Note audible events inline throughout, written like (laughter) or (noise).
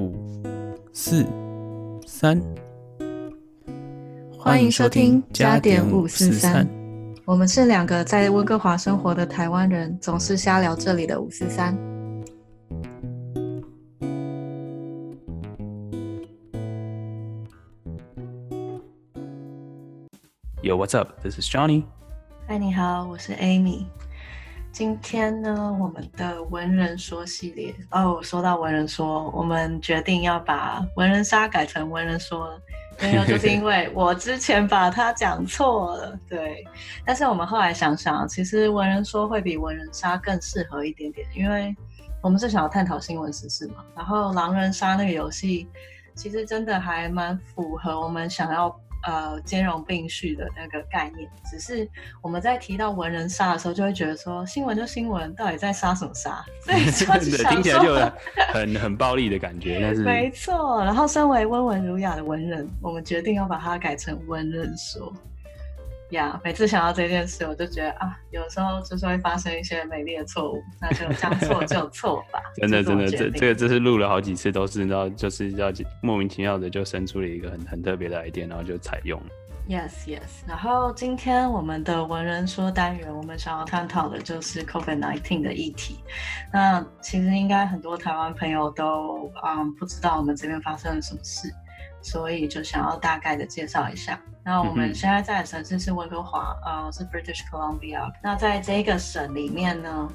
五、四、三，欢迎收听加点五四三。我们是两个在温哥华生活的台湾人，总是瞎聊这里的五四三。Yo, what's up? This is Johnny. 嗨，你好，我是 Amy。今天呢，我们的文人说系列哦，说到文人说，我们决定要把文人杀改成文人说，没有，就是因为我之前把它讲错了，对。但是我们后来想想，其实文人说会比文人杀更适合一点点，因为我们是想要探讨新闻时事嘛。然后狼人杀那个游戏，其实真的还蛮符合我们想要。呃，兼容并蓄的那个概念，只是我们在提到文人杀的时候，就会觉得说新闻就新闻，到底在杀什么杀？所以 (laughs) 就听起来就很很暴力的感觉。但是 (laughs) 没错，然后身为温文儒雅的文人，我们决定要把它改成文人说。呀，每次想到这件事，我就觉得啊，有时候就是会发生一些美丽的错误，那就将错就错吧。真的，真的，这这个这是录了好几次，都是知道，就是要莫名其妙的就生出了一个很很特别的 idea，然后就采用。Yes, yes。然后今天我们的文人说单元，我们想要探讨的就是 COVID-19 的议题。那其实应该很多台湾朋友都嗯不知道我们这边发生了什么事。所以就想要大概的介绍一下。那我们现在在的城市是温哥华，呃，是 British Columbia。那在这个省里面呢，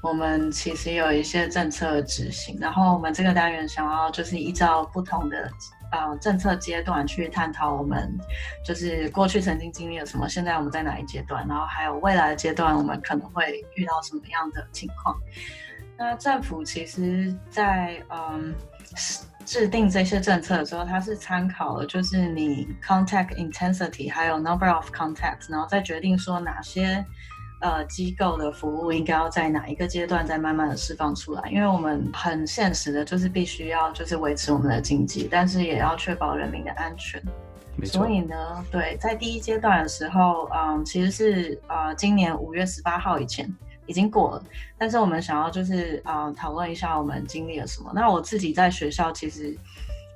我们其实有一些政策执行。然后我们这个单元想要就是依照不同的呃政策阶段去探讨我们就是过去曾经经历了什么，现在我们在哪一阶段，然后还有未来的阶段我们可能会遇到什么样的情况。那政府其实，在嗯。制定这些政策的时候，它是参考了就是你 contact intensity 还有 number of contacts，然后再决定说哪些呃机构的服务应该要在哪一个阶段再慢慢的释放出来。因为我们很现实的，就是必须要就是维持我们的经济，但是也要确保人民的安全。所以呢，对，在第一阶段的时候，嗯，其实是呃今年五月十八号以前。已经过了，但是我们想要就是啊讨论一下我们经历了什么。那我自己在学校，其实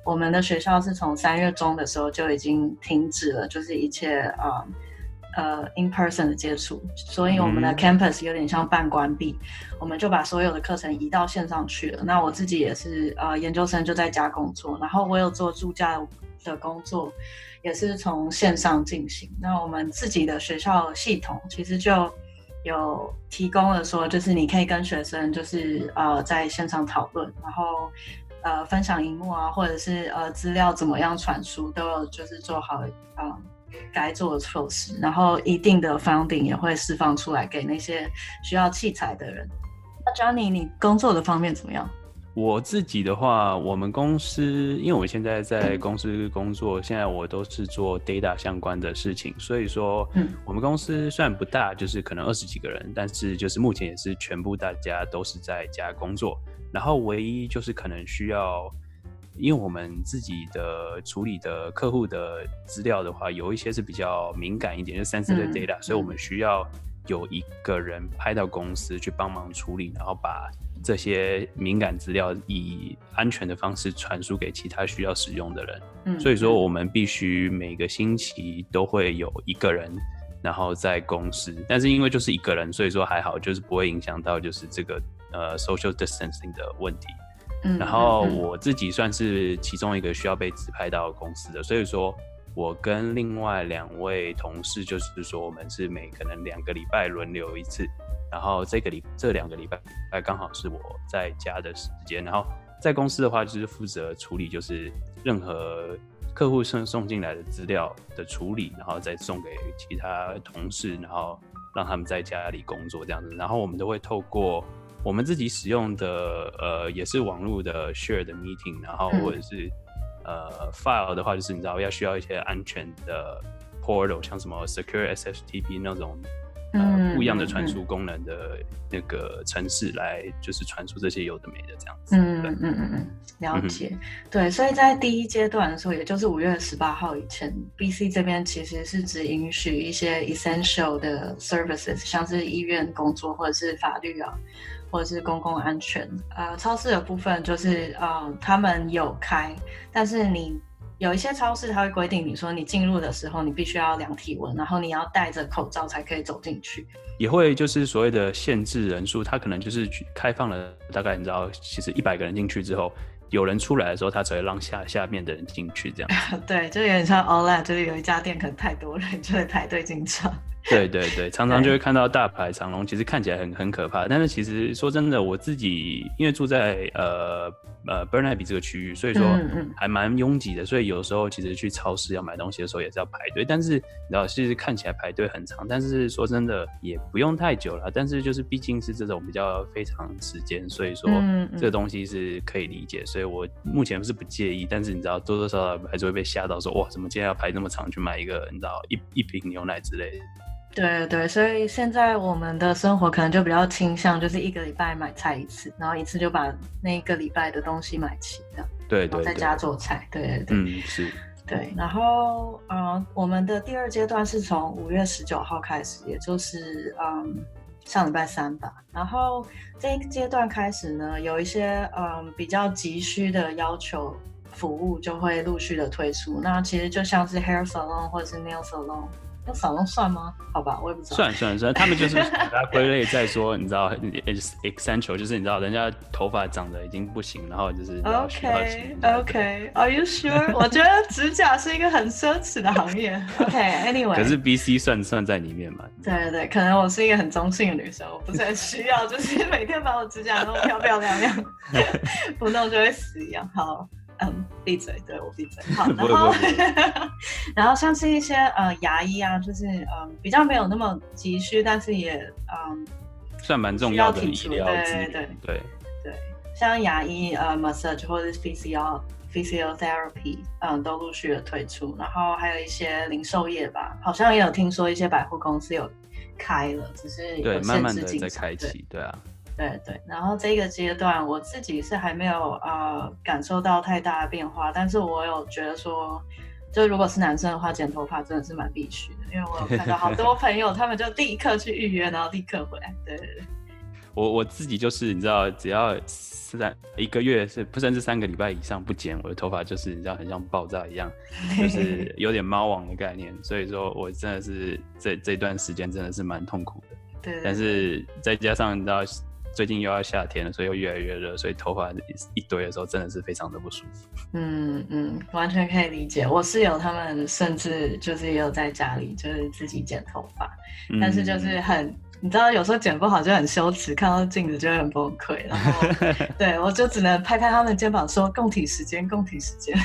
我们的学校是从三月中的时候就已经停止了，就是一切啊呃 in person 的接触，所以我们的 campus 有点像半关闭，我们就把所有的课程移到线上去了。那我自己也是呃研究生就在家工作，然后我有做助教的工作，也是从线上进行。那我们自己的学校系统其实就。有提供了说，就是你可以跟学生，就是呃在现场讨论，然后呃分享荧幕啊，或者是呃资料怎么样传输，都有就是做好啊该做的措施，然后一定的 funding 也会释放出来给那些需要器材的人。那 Johnny，你工作的方面怎么样？我自己的话，我们公司因为我现在在公司工作，现在我都是做 data 相关的事情，所以说，嗯，我们公司虽然不大，就是可能二十几个人，但是就是目前也是全部大家都是在家工作，然后唯一就是可能需要，因为我们自己的处理的客户的资料的话，有一些是比较敏感一点，就 sensitive data，所以我们需要有一个人派到公司去帮忙处理，然后把。这些敏感资料以安全的方式传输给其他需要使用的人，嗯，所以说我们必须每个星期都会有一个人，然后在公司，但是因为就是一个人，所以说还好，就是不会影响到就是这个呃 social distancing 的问题，嗯，然后我自己算是其中一个需要被指派到公司的，所以说我跟另外两位同事就是说我们是每可能两个礼拜轮流一次。然后这个礼这两个礼拜，哎，刚好是我在家的时间。然后在公司的话，就是负责处理，就是任何客户送送进来的资料的处理，然后再送给其他同事，然后让他们在家里工作这样子。然后我们都会透过我们自己使用的，呃，也是网络的 share 的 meeting，然后或者是呃 file 的话，就是你知道要需要一些安全的 portal，像什么 secure SFTP 那种。呃，不一样的传输功能的那个城市来，就是传输这些有的没的这样子。嗯嗯嗯嗯，了解。对，所以在第一阶段的时候，也就是五月十八号以前，BC 这边其实是只允许一些 essential 的 services，像是医院工作或者是法律啊，或者是公共安全。呃，超市的部分就是呃，他们有开，但是你有一些超市它会规定你说你进入的时候你必须要量体温，然后你要戴着口罩才可以走进去。也会就是所谓的限制人数，它可能就是开放了大概你知道，其实一百个人进去之后。有人出来的时候，他才会让下下面的人进去，这样。(laughs) 对，就有点像 Olay，就是有一家店可能太多人，就会排队进场。对对对，常常就会看到大排长龙，其实看起来很很可怕。但是其实说真的，我自己因为住在呃呃 Burnaby 这个区域，所以说还蛮拥挤的。所以有时候其实去超市要买东西的时候也是要排队。但是你知道，其实看起来排队很长，但是说真的也不用太久了。但是就是毕竟是这种比较非常时间，所以说这个东西是可以理解。所以我目前是不介意。但是你知道，多多少少还是会被吓到，说哇，怎么今天要排那么长去买一个你知道一一瓶牛奶之类的。对对，所以现在我们的生活可能就比较倾向，就是一个礼拜买菜一次，然后一次就把那一个礼拜的东西买齐，这样。对对。在家做菜，对对对。嗯，是。对，然后呃，我们的第二阶段是从五月十九号开始，也就是嗯上礼拜三吧。然后这一个阶段开始呢，有一些嗯比较急需的要求服务就会陆续的推出。那其实就像是 hair salon 或者是 nail salon。扫龙算吗？好吧，我也不知道。算算算，他们就是 (laughs) 把它归类在说，你知道，essential 就是你知道，人家头发长得已经不行，然后就是 OK OK，Are you sure？(laughs) 我觉得指甲是一个很奢侈的行业。OK，Anyway，可是 BC 算算在里面嘛？对对对，可能我是一个很中性的女生，我不是很需要，就是每天把我指甲弄漂漂亮亮，(laughs) 不弄就会死一样。好。嗯，闭嘴，对我闭嘴。好，(laughs) 然后，(laughs) 然后像是一些呃牙医啊，就是嗯比较没有那么急需，但是也嗯算蛮重要的医疗资源。对对对对，像牙医呃 massage 或者是 physio physiotherapy，嗯都陆续的推出，然后还有一些零售业吧，好像也有听说一些百货公司有开了，只是对慢慢的在开启，对啊。对对，然后这个阶段我自己是还没有呃感受到太大的变化，但是我有觉得说，就如果是男生的话，剪头发真的是蛮必须的，因为我有看到好多朋友他们就立刻去预约，然后立刻回来。对对对，(laughs) 我我自己就是你知道，只要三一个月是不甚至三个礼拜以上不剪，我的头发就是你知道很像爆炸一样，就是有点猫王的概念，所以说我真的是这这段时间真的是蛮痛苦的。对，但是再加上你知道。最近又要夏天了，所以又越来越热，所以头发一堆的时候真的是非常的不舒服。嗯嗯，完全可以理解。我室友他们甚至就是也有在家里就是自己剪头发，但是就是很，你知道有时候剪不好就很羞耻，看到镜子就会很崩溃。然后 (laughs) 对我就只能拍拍他们肩膀说：“共体时间，共体时间。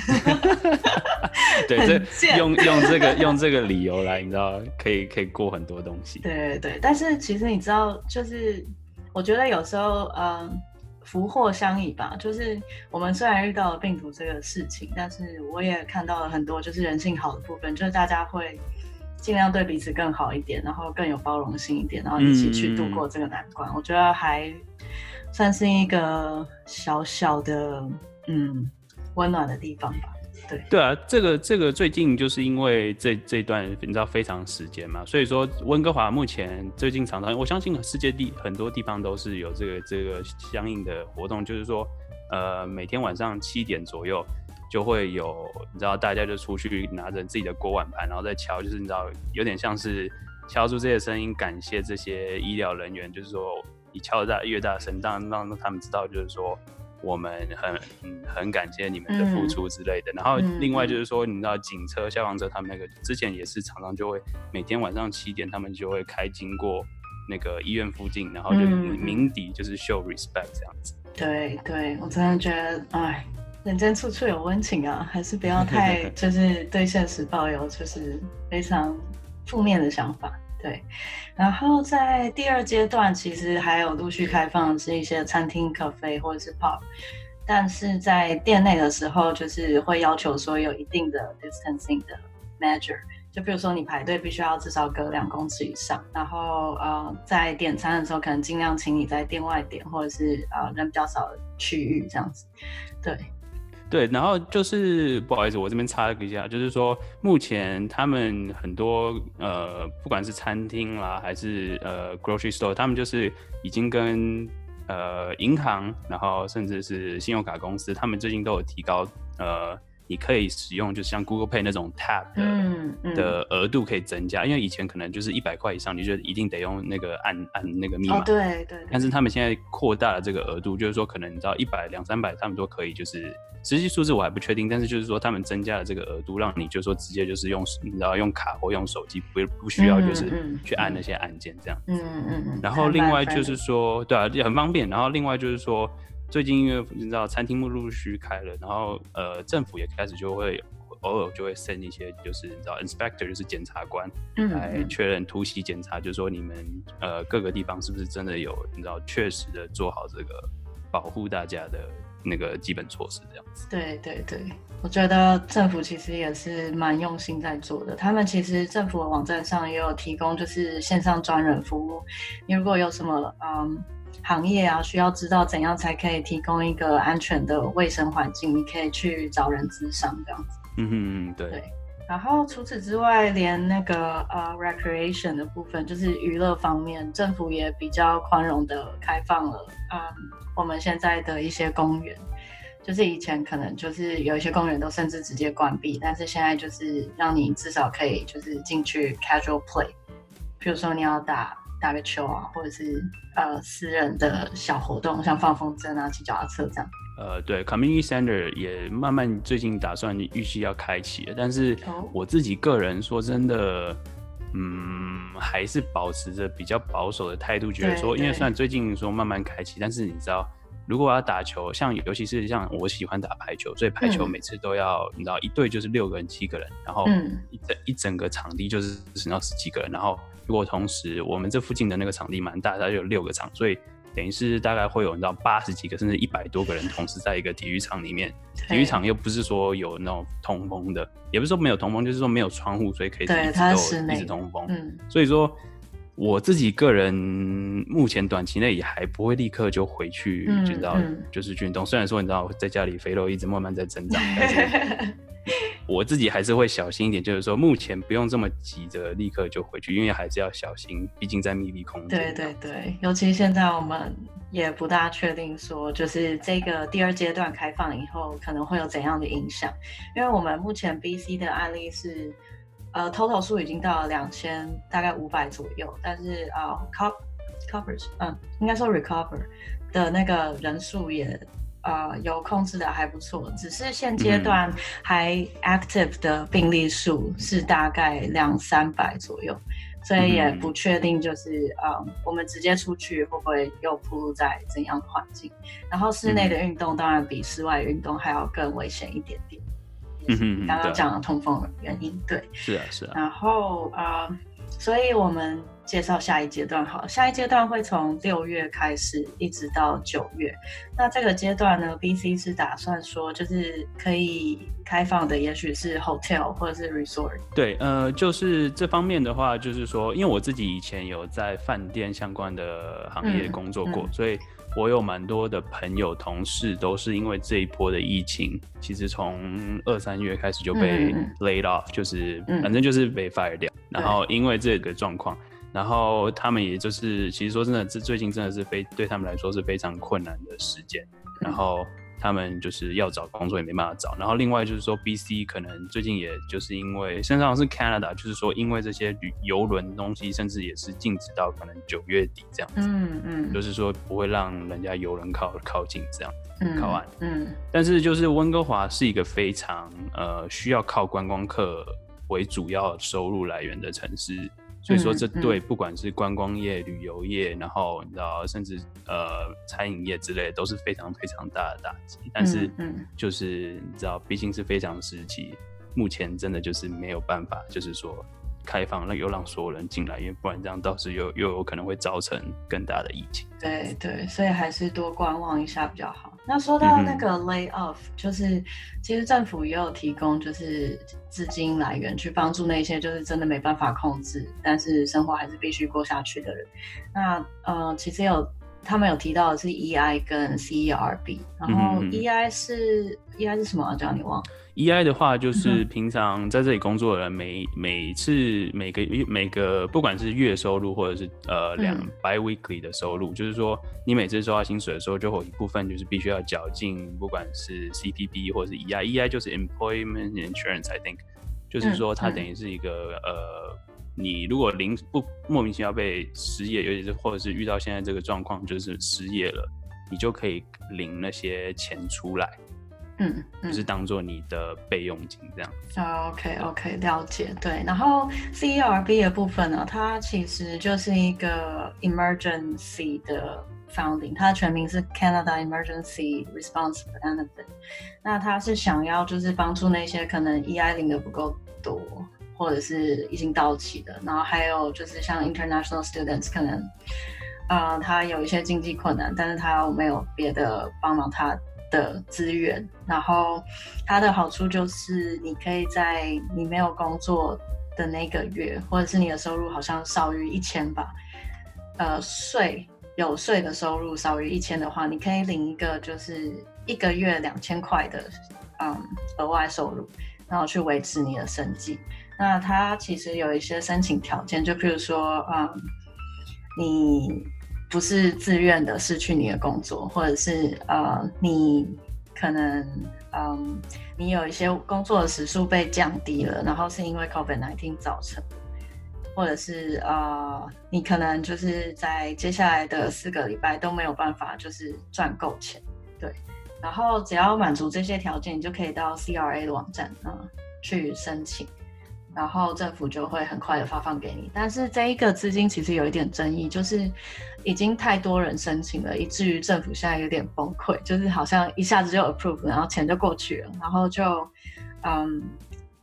(laughs) (laughs) ”对，这用用这个用这个理由来，你知道可以可以过很多东西。对对，但是其实你知道就是。我觉得有时候，嗯，福祸相依吧。就是我们虽然遇到了病毒这个事情，但是我也看到了很多就是人性好的部分，就是大家会尽量对彼此更好一点，然后更有包容性一点，然后一起去度过这个难关。我觉得还算是一个小小的，嗯，温暖的地方吧。对对啊，这个这个最近就是因为这这段你知道非常时间嘛，所以说温哥华目前最近常常，我相信世界地很多地方都是有这个这个相应的活动，就是说呃每天晚上七点左右就会有你知道大家就出去拿着自己的锅碗盘，然后再敲，就是你知道有点像是敲出这些声音，感谢这些医疗人员，就是说你敲的大越大声，当让他们知道就是说。我们很很感谢你们的付出之类的，然后另外就是说，你知道警车、消防车他们那个之前也是常常就会每天晚上七点，他们就会开经过那个医院附近，然后就鸣笛，就是 show respect 这样子。对对，我真的觉得，哎，人间处处有温情啊，还是不要太 (laughs) 就是对现实抱有就是非常负面的想法。对，然后在第二阶段，其实还有陆续开放是一些餐厅、咖啡或者是 pub，但是在店内的时候，就是会要求说有一定的 distancing 的 measure，就比如说你排队必须要至少隔两公尺以上，然后呃，在点餐的时候可能尽量请你在店外点，或者是呃人比较少的区域这样子，对。对，然后就是不好意思，我这边插一下，就是说目前他们很多呃，不管是餐厅啦，还是呃 grocery store，他们就是已经跟呃银行，然后甚至是信用卡公司，他们最近都有提高呃。你可以使用，就像 Google Pay 那种 Tap 的的额度可以增加，因为以前可能就是一百块以上，你就一定得用那个按按那个密码。对对。但是他们现在扩大了这个额度，就是说可能你知道一百两三百，他们都可以，就是实际数字我还不确定，但是就是说他们增加了这个额度，让你就说直接就是用你知道用卡或用手机，不不需要就是去按那些按键这样。嗯嗯嗯。然后另外就是说，对啊，也很方便。然后另外就是说。最近因为你知道餐厅陆陆续续开了，然后呃政府也开始就会偶尔就会 send 一些就是你知道 inspector 就是检察官来确认突袭检查，就是说你们呃各个地方是不是真的有你知道确实的做好这个保护大家的那个基本措施这样子。对对对，我觉得政府其实也是蛮用心在做的。他们其实政府的网站上也有提供就是线上专人服务，你如果有什么嗯。行业啊，需要知道怎样才可以提供一个安全的卫生环境，你可以去找人咨商这样子。嗯嗯对。对。然后除此之外，连那个呃 recreation 的部分，就是娱乐方面，政府也比较宽容的开放了。嗯，我们现在的一些公园，就是以前可能就是有一些公园都甚至直接关闭，但是现在就是让你至少可以就是进去 casual play，比如说你要打。打个球啊，或者是呃私人的小活动，像放风筝啊、骑脚踏车这样。呃，对，Community Center 也慢慢最近打算预期要开启了，但是我自己个人说真的，嗯，还是保持着比较保守的态度，觉得说，因为虽然最近说慢慢开启，但是你知道。如果我要打球，像尤其是像我喜欢打排球，所以排球每次都要你知道一队就是六个人七个人，然后一整一整个场地就是只要十几个人，然后如果同时我们这附近的那个场地蛮大，它有六个场，所以等于是大概会有你知道八十几个甚至一百多个人同时在一个体育场里面，体育场又不是说有那种通风的，也不是说没有通风，就是说没有窗户，所以可以一直都一直通风，嗯，所以说。我自己个人目前短期内也还不会立刻就回去，知道就是运动。虽然说你知道在家里肥肉一直慢慢在增长，(laughs) 但是我自己还是会小心一点，就是说目前不用这么急着立刻就回去，因为还是要小心，毕竟在密闭空间。对对对，尤其现在我们也不大确定说，就是这个第二阶段开放以后可能会有怎样的影响，因为我们目前 B、C 的案例是。呃，total 数已经到了两千，大概五百左右，但是啊，covers，嗯，应该说 recover 的那个人数也呃有控制的还不错，只是现阶段还 active 的病例数是大概两三百左右，所以也不确定就是呃我们直接出去会不会又暴露在怎样的环境，然后室内的运动当然比室外运动还要更危险一点点。嗯哼，刚刚讲的通风原因，对，是啊是啊。然后啊，所以我们介绍下一阶段好，下一阶段会从六月开始，一直到九月。那这个阶段呢，B C 是打算说，就是可以开放的，也许是 hotel 或者是 resort。对，呃，就是这方面的话，就是说，因为我自己以前有在饭店相关的行业工作过，所以。我有蛮多的朋友、同事都是因为这一波的疫情，其实从二三月开始就被 laid off，就是反正就是被 fire 掉。然后因为这个状况，然后他们也就是其实说真的，这最近真的是非对他们来说是非常困难的时间。然后。他们就是要找工作也没办法找，然后另外就是说，B C 可能最近也就是因为身上是 Canada，就是说因为这些旅游轮东西，甚至也是禁止到可能九月底这样子，嗯嗯，就是说不会让人家游轮靠靠近这样，靠岸，嗯，但是就是温哥华是一个非常呃需要靠观光客为主要收入来源的城市。所以说，这对不管是观光业、旅游业，然后你知道，甚至呃餐饮业之类，都是非常非常大的打击。但是，就是你知道，毕竟是非常时期，目前真的就是没有办法，就是说。开放，那又让所有人进来，因为不然这样倒是又又有可能会造成更大的疫情。对对，所以还是多观望一下比较好。那说到那个 lay off，就是其实政府也有提供就是资金来源去帮助那些就是真的没办法控制，但是生活还是必须过下去的人。那呃，其实有他们有提到的是 EI 跟 CERB，然后 EI 是 EI 是什么？叫你忘。EI 的话，就是平常在这里工作的人，每每次每个月每个不管是月收入或者是呃两 biweekly 的收入，就是说你每次收到薪水的时候，就会一部分就是必须要缴进，不管是 CPP 或者是 EI，EI 就是 Employment Insurance，I think，就是说它等于是一个呃，你如果临不莫名其妙被失业，尤其是或者是遇到现在这个状况，就是失业了，你就可以领那些钱出来。嗯，就是当做你的备用金这样。OK OK，了解。对，然后 CERB 的部分呢，它其实就是一个 emergency 的 founding，它的全名是 Canada Emergency Response Benefit。那它是想要就是帮助那些可能 EI 领的不够多，或者是已经到期的，然后还有就是像 international students 可能，呃，他有一些经济困难，但是他没有别的帮忙他。的资源，然后它的好处就是，你可以在你没有工作的那个月，或者是你的收入好像少于一千吧，呃，税有税的收入少于一千的话，你可以领一个就是一个月两千块的嗯额外收入，然后去维持你的生计。那它其实有一些申请条件，就譬如说，嗯，你。不是自愿的失去你的工作，或者是呃，你可能嗯，你有一些工作的时数被降低了，然后是因为 COVID-19 造成，或者是呃，你可能就是在接下来的四个礼拜都没有办法就是赚够钱，对，然后只要满足这些条件，你就可以到 CRA 的网站啊去申请。然后政府就会很快的发放给你，但是这一个资金其实有一点争议，就是已经太多人申请了，以至于政府现在有点崩溃，就是好像一下子就 approve，然后钱就过去了，然后就嗯。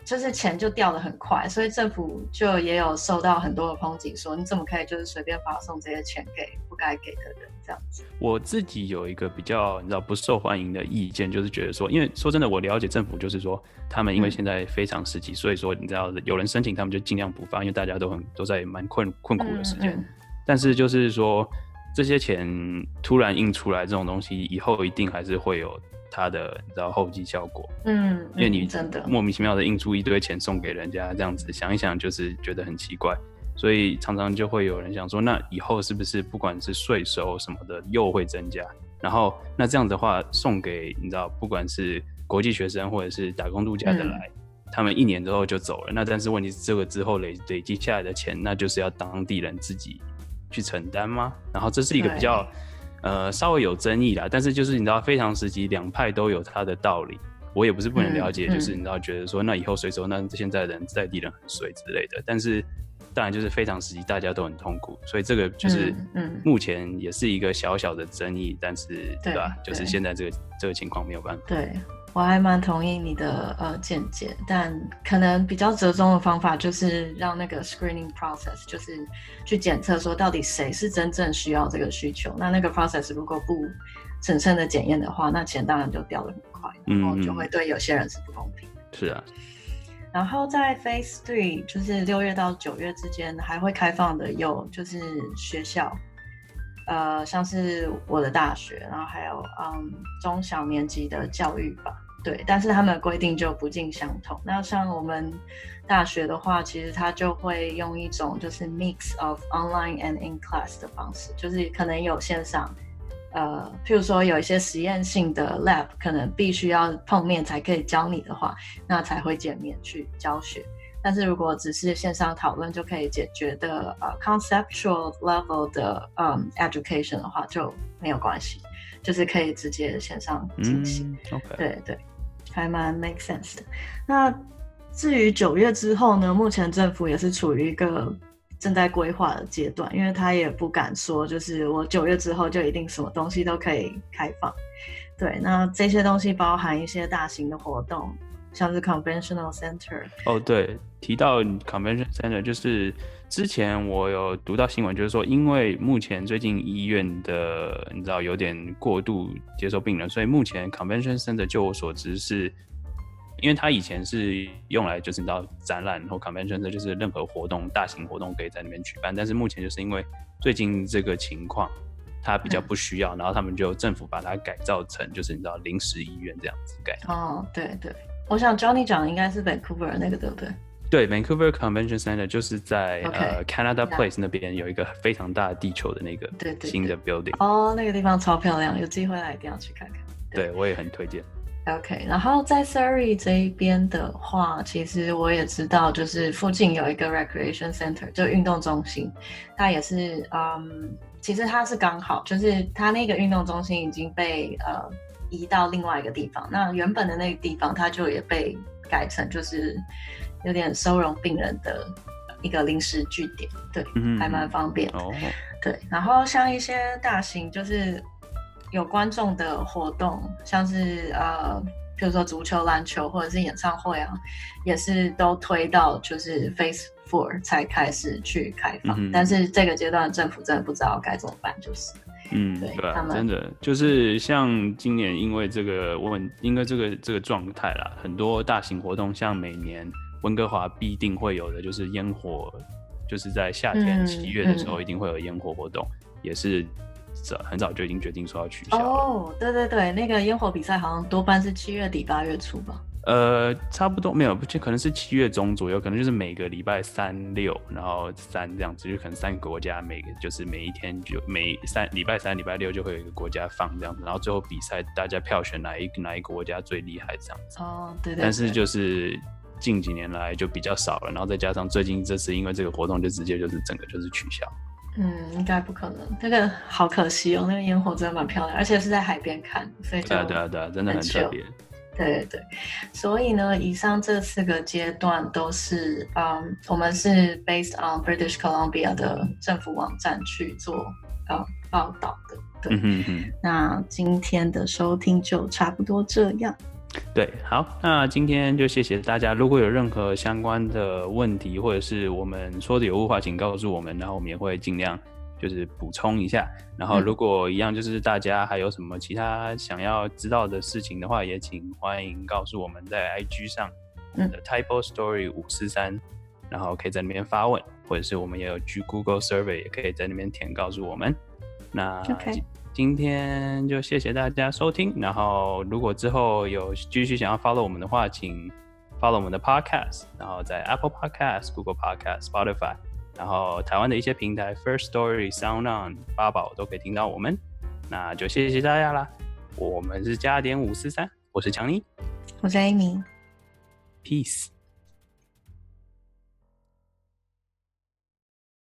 就是钱就掉的很快，所以政府就也有受到很多的抨击，说你怎么可以就是随便发送这些钱给不该给的人这样子。我自己有一个比较你知道不受欢迎的意见，就是觉得说，因为说真的，我了解政府就是说，他们因为现在非常时期，所以说你知道有人申请，他们就尽量不发，因为大家都很都在蛮困困苦的时间。但是就是说，这些钱突然印出来这种东西，以后一定还是会有。它的你知道后继效果，嗯，因为你真的莫名其妙的印出一堆钱送给人家，这样子想一想就是觉得很奇怪，所以常常就会有人想说，那以后是不是不管是税收什么的又会增加？然后那这样的话送给你知道，不管是国际学生或者是打工度假的来，他们一年之后就走了，那但是问题是这个之后累累积下来的钱，那就是要当地人自己去承担吗？然后这是一个比较。呃，稍微有争议啦，但是就是你知道，非常时期两派都有他的道理。我也不是不能了解，就是你知道，觉得说那以后税收，那现在人在地人很衰之类的。但是当然就是非常时期，大家都很痛苦，所以这个就是目前也是一个小小的争议，但是对吧？就是现在这个这个情况没有办法。对。我还蛮同意你的呃见解，但可能比较折中的方法就是让那个 screening process，就是去检测说到底谁是真正需要这个需求。那那个 process 如果不审慎的检验的话，那钱当然就掉的很快，然后就会对有些人是不公平。是啊。然后在 phase three，就是六月到九月之间还会开放的有就是学校，呃，像是我的大学，然后还有嗯中小年级的教育吧。对，但是他们的规定就不尽相同。那像我们大学的话，其实它就会用一种就是 mix of online and in class 的方式，就是可能有线上，呃，譬如说有一些实验性的 lab，可能必须要碰面才可以教你的话，那才会见面去教学。但是如果只是线上讨论就可以解决的呃 conceptual level 的嗯 education 的话，就没有关系，就是可以直接线上进行。OK，对对。还蛮 make sense 的。那至于九月之后呢？目前政府也是处于一个正在规划的阶段，因为他也不敢说，就是我九月之后就一定什么东西都可以开放。对，那这些东西包含一些大型的活动，像是 conventional center。哦，对，提到 convention center 就是。之前我有读到新闻，就是说，因为目前最近医院的你知道有点过度接受病人，所以目前 convention center 就我所知是，因为它以前是用来就是你知道展览或 convention center 就是任何活动大型活动可以在那边举办，但是目前就是因为最近这个情况，它比较不需要，然后他们就政府把它改造成就是你知道临时医院这样子改。哦，对对，我想 Johnny 讲应该是 Vancouver 那个对不对？对，Vancouver Convention Center 就是在呃 Canada Place 那边有一个非常大的地球的那个新的 building。哦，那个地方超漂亮，有机会来一定要去看看。对，我也很推荐。OK，然后在 Surrey 这一边的话，其实我也知道，就是附近有一个 recreation center，就运动中心，它也是，嗯，其实它是刚好，就是它那个运动中心已经被呃移到另外一个地方，那原本的那个地方它就也被改成就是有点收容病人的一个临时据点，对，还蛮方便。哦，对，然后像一些大型就是。有观众的活动，像是呃，比如说足球、篮球或者是演唱会啊，也是都推到就是 Face Four 才开始去开放。但是这个阶段政府真的不知道该怎么办，就是，嗯，对，真的就是像今年因为这个问，因为这个这个状态啦，很多大型活动，像每年温哥华必定会有的就是烟火，就是在夏天七月的时候一定会有烟火活动，也是。早很早就已经决定说要取消哦，对对对，那个烟火比赛好像多半是七月底八月初吧。呃，差不多没有，不就可能是七月中左右，可能就是每个礼拜三六，然后三这样子，就可能三个国家每个就是每一天就每三礼拜三礼拜六就会有一个国家放这样子，然后最后比赛大家票选哪一哪一个国家最厉害这样子。哦，对对。但是就是近几年来就比较少了，然后再加上最近这次因为这个活动就直接就是整个就是取消。嗯，应该不可能。那个好可惜哦，那个烟火真的蛮漂亮，而且是在海边看，所以对啊对啊对啊，真的很特别。对对对，所以呢，以上这四个阶段都是，嗯，我们是 based on British Columbia 的政府网站去做呃报道的。对，那今天的收听就差不多这样。对，好，那今天就谢谢大家。如果有任何相关的问题，或者是我们说的有误话，请告诉我们，然后我们也会尽量就是补充一下。然后如果一样，就是大家还有什么其他想要知道的事情的话，也请欢迎告诉我们在 IG 上的 Type Story 五四三，然后可以在那边发问，或者是我们也有去 Google Survey，也可以在那边填告诉我们。那。今天就谢谢大家收听，然后如果之后有继续想要 follow 我们的话，请 follow 我们的 podcast，然后在 Apple Podcast、Google Podcast、Spotify，然后台湾的一些平台 First Story、Sound On、八宝都可以听到我们。那就谢谢大家啦，我们是加点五四三，我是强尼，我是 Amy，Peace。